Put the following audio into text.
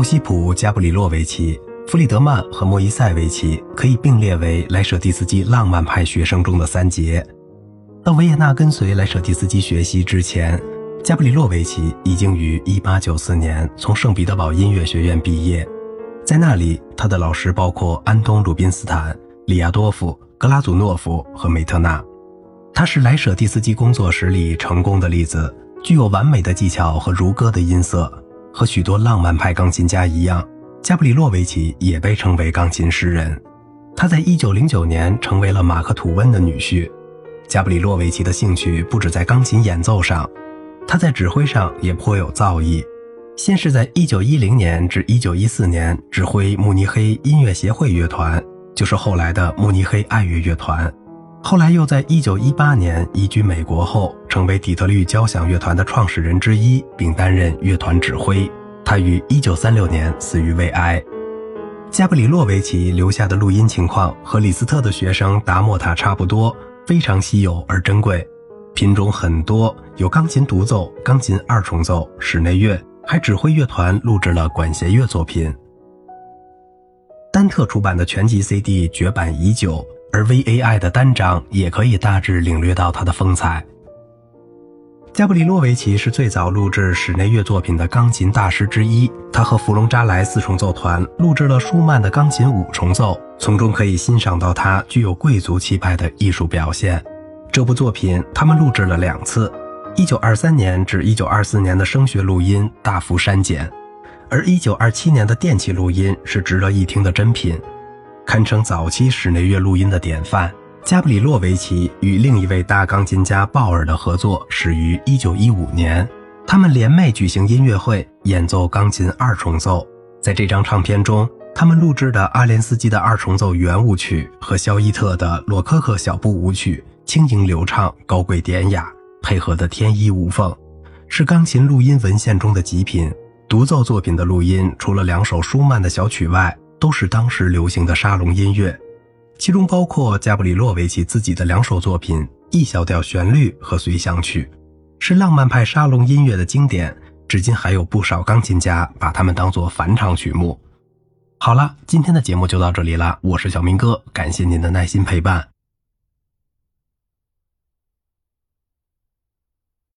奥西普·加布里洛维奇、弗里德曼和莫伊塞维奇可以并列为莱舍蒂斯基浪漫派学生中的三杰。到维也纳跟随莱舍蒂斯基学习之前，加布里洛维奇已经于1894年从圣彼得堡音乐学院毕业。在那里，他的老师包括安东·鲁宾斯坦、里亚多夫、格拉祖诺夫和梅特纳。他是莱舍蒂斯基工作室里成功的例子，具有完美的技巧和如歌的音色。和许多浪漫派钢琴家一样，加布里洛维奇也被称为钢琴诗人。他在1909年成为了马克·吐温的女婿。加布里洛维奇的兴趣不止在钢琴演奏上，他在指挥上也颇有造诣。先是在1910年至1914年指挥慕尼黑音乐协会乐团，就是后来的慕尼黑爱乐乐团。后来又在1918年移居美国后，成为底特律交响乐团的创始人之一，并担任乐团指挥。他于1936年死于胃癌。加布里洛维奇留下的录音情况和李斯特的学生达莫塔差不多，非常稀有而珍贵，品种很多，有钢琴独奏、钢琴二重奏、室内乐，还指挥乐团录制了管弦乐作品。丹特出版的全集 CD 绝版已久。而 VAI 的单张也可以大致领略到它的风采。加布里洛维奇是最早录制室内乐作品的钢琴大师之一，他和弗隆扎莱四重奏团录制了舒曼的钢琴五重奏，从中可以欣赏到他具有贵族气派的艺术表现。这部作品他们录制了两次，1923年至1924年的声学录音大幅删减，而1927年的电气录音是值得一听的珍品。堪称早期室内乐录音的典范。加布里洛维奇与另一位大钢琴家鲍尔的合作始于1915年，他们联袂举行音乐会，演奏钢琴二重奏。在这张唱片中，他们录制的阿连斯基的二重奏圆舞曲和肖伊特的洛科克小步舞曲轻盈流畅、高贵典雅，配合得天衣无缝，是钢琴录音文献中的极品。独奏作品的录音，除了两首舒曼的小曲外，都是当时流行的沙龙音乐，其中包括加布里洛维奇自己的两首作品《E 小调旋律》和《随想曲》，是浪漫派沙龙音乐的经典，至今还有不少钢琴家把它们当作返场曲目。好了，今天的节目就到这里了，我是小明哥，感谢您的耐心陪伴。